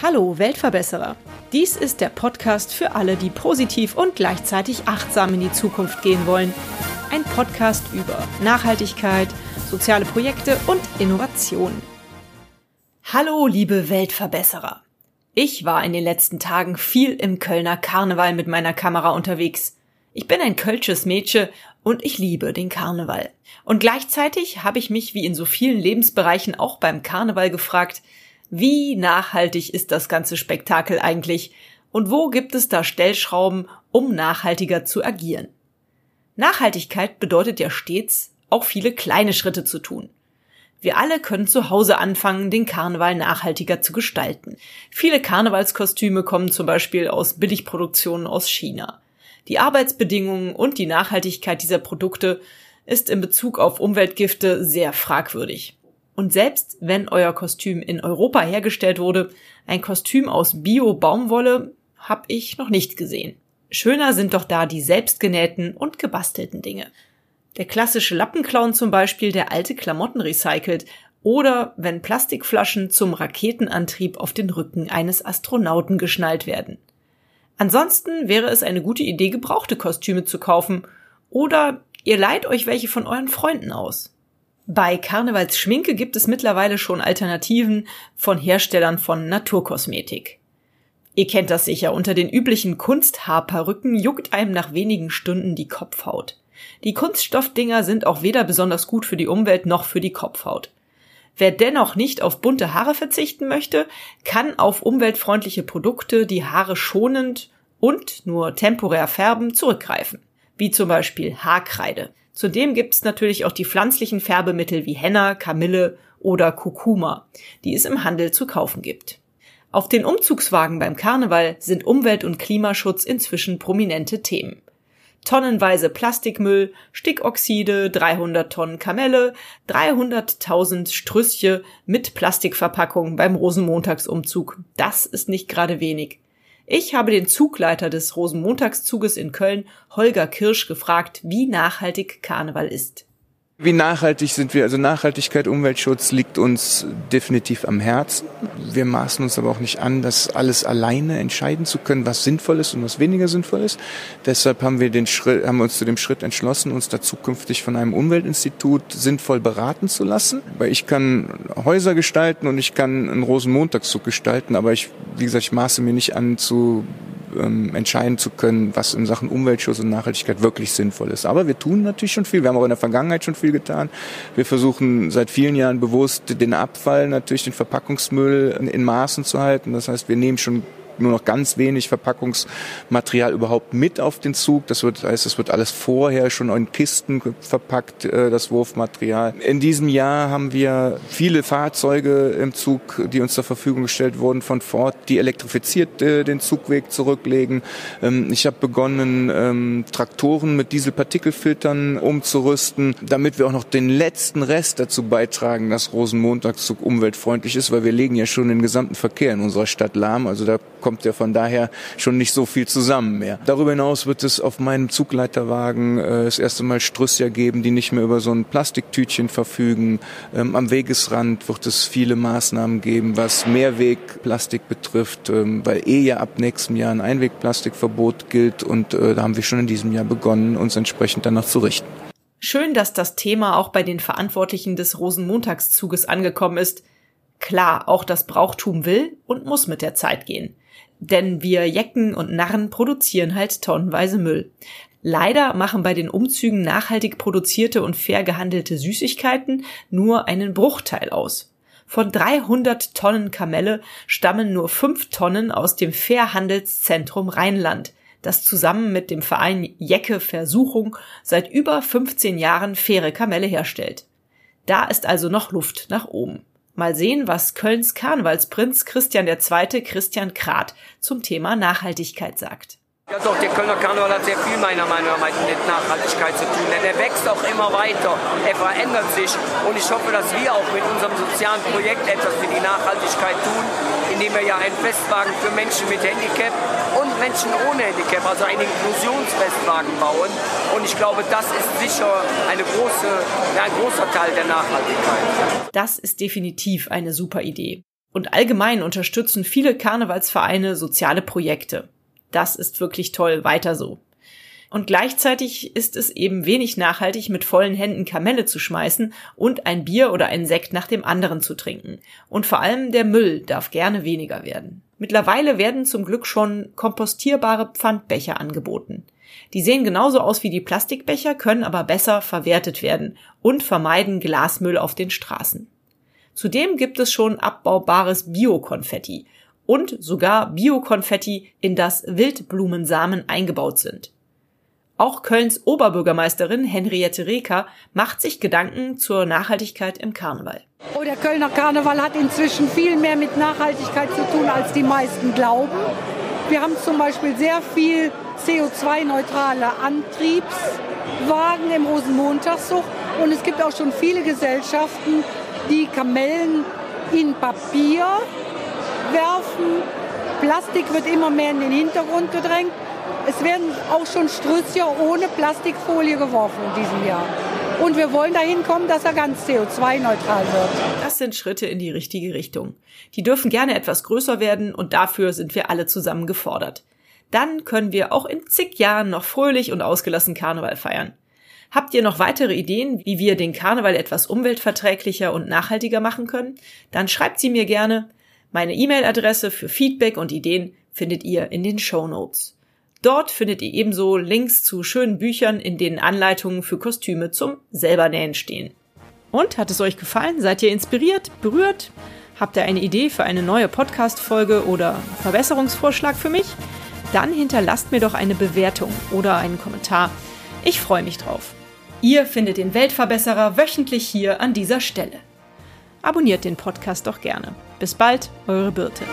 Hallo Weltverbesserer. Dies ist der Podcast für alle, die positiv und gleichzeitig achtsam in die Zukunft gehen wollen. Ein Podcast über Nachhaltigkeit, soziale Projekte und Innovation. Hallo liebe Weltverbesserer. Ich war in den letzten Tagen viel im Kölner Karneval mit meiner Kamera unterwegs. Ich bin ein kölsches Mädchen und ich liebe den Karneval. Und gleichzeitig habe ich mich wie in so vielen Lebensbereichen auch beim Karneval gefragt, wie nachhaltig ist das ganze Spektakel eigentlich und wo gibt es da Stellschrauben, um nachhaltiger zu agieren? Nachhaltigkeit bedeutet ja stets, auch viele kleine Schritte zu tun. Wir alle können zu Hause anfangen, den Karneval nachhaltiger zu gestalten. Viele Karnevalskostüme kommen zum Beispiel aus Billigproduktionen aus China. Die Arbeitsbedingungen und die Nachhaltigkeit dieser Produkte ist in Bezug auf Umweltgifte sehr fragwürdig. Und selbst wenn euer Kostüm in Europa hergestellt wurde, ein Kostüm aus Bio-Baumwolle habe ich noch nicht gesehen. Schöner sind doch da die selbstgenähten und gebastelten Dinge. Der klassische Lappenclown zum Beispiel, der alte Klamotten recycelt, oder wenn Plastikflaschen zum Raketenantrieb auf den Rücken eines Astronauten geschnallt werden. Ansonsten wäre es eine gute Idee, gebrauchte Kostüme zu kaufen, oder ihr leiht euch welche von euren Freunden aus. Bei Karnevalsschminke gibt es mittlerweile schon Alternativen von Herstellern von Naturkosmetik. Ihr kennt das sicher, unter den üblichen Kunsthaarperücken juckt einem nach wenigen Stunden die Kopfhaut. Die Kunststoffdinger sind auch weder besonders gut für die Umwelt noch für die Kopfhaut. Wer dennoch nicht auf bunte Haare verzichten möchte, kann auf umweltfreundliche Produkte, die Haare schonend und nur temporär färben, zurückgreifen. Wie zum Beispiel Haarkreide. Zudem gibt es natürlich auch die pflanzlichen Färbemittel wie Henna, Kamille oder Kurkuma, die es im Handel zu kaufen gibt. Auf den Umzugswagen beim Karneval sind Umwelt- und Klimaschutz inzwischen prominente Themen. Tonnenweise Plastikmüll, Stickoxide, 300 Tonnen Kamelle, 300.000 Strüsschen mit Plastikverpackungen beim Rosenmontagsumzug. Das ist nicht gerade wenig. Ich habe den Zugleiter des Rosenmontagszuges in Köln, Holger Kirsch, gefragt, wie nachhaltig Karneval ist. Wie nachhaltig sind wir? Also Nachhaltigkeit, Umweltschutz liegt uns definitiv am Herzen. Wir maßen uns aber auch nicht an, das alles alleine entscheiden zu können, was sinnvoll ist und was weniger sinnvoll ist. Deshalb haben wir den Schritt, haben uns zu dem Schritt entschlossen, uns da zukünftig von einem Umweltinstitut sinnvoll beraten zu lassen. Weil ich kann Häuser gestalten und ich kann einen Rosenmontagszug gestalten, aber ich, wie gesagt, ich maße mir nicht an zu ähm, entscheiden zu können, was in Sachen Umweltschutz und Nachhaltigkeit wirklich sinnvoll ist. Aber wir tun natürlich schon viel. Wir haben auch in der Vergangenheit schon viel getan. Wir versuchen seit vielen Jahren bewusst den Abfall, natürlich den Verpackungsmüll in, in Maßen zu halten. Das heißt, wir nehmen schon nur noch ganz wenig Verpackungsmaterial überhaupt mit auf den Zug. Das wird, heißt, es wird alles vorher schon in Kisten verpackt, äh, das Wurfmaterial. In diesem Jahr haben wir viele Fahrzeuge im Zug, die uns zur Verfügung gestellt wurden von Ford, die elektrifiziert äh, den Zugweg zurücklegen. Ähm, ich habe begonnen, ähm, Traktoren mit Dieselpartikelfiltern umzurüsten, damit wir auch noch den letzten Rest dazu beitragen, dass Rosenmontagszug umweltfreundlich ist, weil wir legen ja schon den gesamten Verkehr in unserer Stadt lahm. Also da kommt ja von daher schon nicht so viel zusammen mehr. Darüber hinaus wird es auf meinem Zugleiterwagen äh, das erste Mal Strüsser geben, die nicht mehr über so ein Plastiktütchen verfügen. Ähm, am Wegesrand wird es viele Maßnahmen geben, was Mehrwegplastik betrifft, ähm, weil eh ja ab nächstem Jahr ein Einwegplastikverbot gilt und äh, da haben wir schon in diesem Jahr begonnen, uns entsprechend danach zu richten. Schön, dass das Thema auch bei den Verantwortlichen des Rosenmontagszuges angekommen ist. Klar, auch das Brauchtum will und muss mit der Zeit gehen. Denn wir Jecken und Narren produzieren halt tonnenweise Müll. Leider machen bei den Umzügen nachhaltig produzierte und fair gehandelte Süßigkeiten nur einen Bruchteil aus. Von 300 Tonnen Kamelle stammen nur 5 Tonnen aus dem Fairhandelszentrum Rheinland, das zusammen mit dem Verein Jecke Versuchung seit über 15 Jahren faire Kamelle herstellt. Da ist also noch Luft nach oben. Mal sehen, was Kölns Karnevalsprinz Christian II. Christian Krath zum Thema Nachhaltigkeit sagt. Ja doch, der Kölner Karneval hat sehr viel meiner Meinung nach mit Nachhaltigkeit zu tun, denn er wächst auch immer weiter, er verändert sich und ich hoffe, dass wir auch mit unserem sozialen Projekt etwas für die Nachhaltigkeit tun indem wir ja einen Festwagen für Menschen mit Handicap und Menschen ohne Handicap, also einen Inklusionsfestwagen bauen. Und ich glaube, das ist sicher eine große, ein großer Teil der Nachhaltigkeit. Das ist definitiv eine super Idee. Und allgemein unterstützen viele Karnevalsvereine soziale Projekte. Das ist wirklich toll, weiter so. Und gleichzeitig ist es eben wenig nachhaltig, mit vollen Händen Kamelle zu schmeißen und ein Bier oder einen Sekt nach dem anderen zu trinken. Und vor allem der Müll darf gerne weniger werden. Mittlerweile werden zum Glück schon kompostierbare Pfandbecher angeboten. Die sehen genauso aus wie die Plastikbecher, können aber besser verwertet werden und vermeiden Glasmüll auf den Straßen. Zudem gibt es schon abbaubares Biokonfetti und sogar Biokonfetti, in das Wildblumensamen eingebaut sind. Auch Kölns Oberbürgermeisterin Henriette Reker macht sich Gedanken zur Nachhaltigkeit im Karneval. Oh, der Kölner Karneval hat inzwischen viel mehr mit Nachhaltigkeit zu tun, als die meisten glauben. Wir haben zum Beispiel sehr viel CO2-neutrale Antriebswagen im Rosenmontagszug und es gibt auch schon viele Gesellschaften, die Kamellen in Papier werfen. Plastik wird immer mehr in den Hintergrund gedrängt. Es werden auch schon Strüsschen ohne Plastikfolie geworfen in diesem Jahr. Und wir wollen dahin kommen, dass er ganz CO2-neutral wird. Das sind Schritte in die richtige Richtung. Die dürfen gerne etwas größer werden und dafür sind wir alle zusammen gefordert. Dann können wir auch in zig Jahren noch fröhlich und ausgelassen Karneval feiern. Habt ihr noch weitere Ideen, wie wir den Karneval etwas umweltverträglicher und nachhaltiger machen können? Dann schreibt sie mir gerne. Meine E-Mail-Adresse für Feedback und Ideen findet ihr in den Show Notes. Dort findet ihr ebenso Links zu schönen Büchern, in denen Anleitungen für Kostüme zum Selbernähen stehen. Und hat es euch gefallen? Seid ihr inspiriert, berührt? Habt ihr eine Idee für eine neue Podcast-Folge oder Verbesserungsvorschlag für mich? Dann hinterlasst mir doch eine Bewertung oder einen Kommentar. Ich freue mich drauf. Ihr findet den Weltverbesserer wöchentlich hier an dieser Stelle. Abonniert den Podcast doch gerne. Bis bald, eure Birte.